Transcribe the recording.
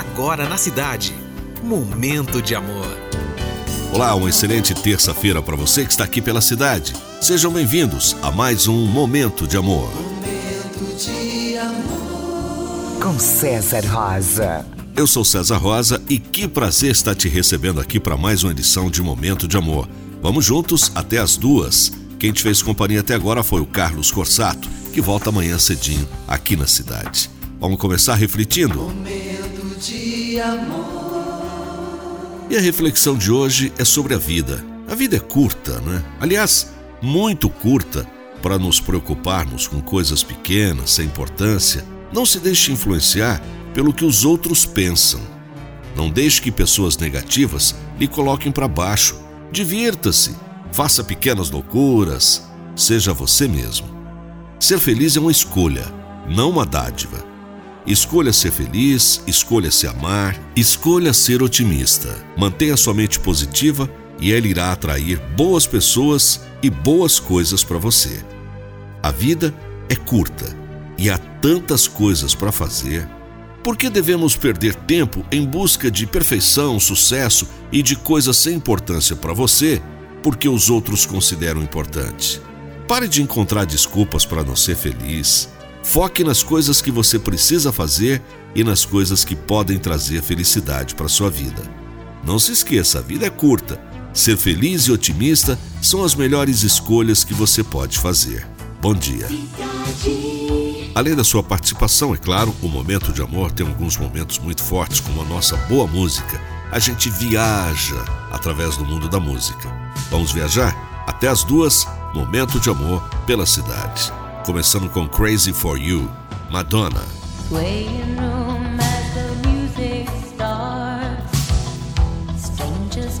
agora na cidade. Momento de amor. Olá, uma excelente terça-feira para você que está aqui pela cidade. Sejam bem-vindos a mais um Momento de Amor. Momento de amor. Com César Rosa. Eu sou César Rosa e que prazer estar te recebendo aqui para mais uma edição de Momento de Amor. Vamos juntos até as duas. Quem te fez companhia até agora foi o Carlos Corsato, que volta amanhã cedinho aqui na cidade. Vamos começar refletindo? E a reflexão de hoje é sobre a vida. A vida é curta, né? Aliás, muito curta para nos preocuparmos com coisas pequenas, sem importância. Não se deixe influenciar pelo que os outros pensam. Não deixe que pessoas negativas lhe coloquem para baixo. Divirta-se, faça pequenas loucuras, seja você mesmo. Ser feliz é uma escolha, não uma dádiva. Escolha ser feliz, escolha se amar, escolha ser otimista. Mantenha sua mente positiva e ela irá atrair boas pessoas e boas coisas para você. A vida é curta e há tantas coisas para fazer. Por que devemos perder tempo em busca de perfeição, sucesso e de coisas sem importância para você porque os outros consideram importante? Pare de encontrar desculpas para não ser feliz. Foque nas coisas que você precisa fazer e nas coisas que podem trazer felicidade para sua vida. Não se esqueça, a vida é curta. Ser feliz e otimista são as melhores escolhas que você pode fazer. Bom dia. Além da sua participação, é claro, o Momento de Amor tem alguns momentos muito fortes, como a nossa boa música. A gente viaja através do mundo da música. Vamos viajar? Até as duas, Momento de Amor pela cidade começando com Crazy for You, Madonna. Playing room as the music starts. Strangers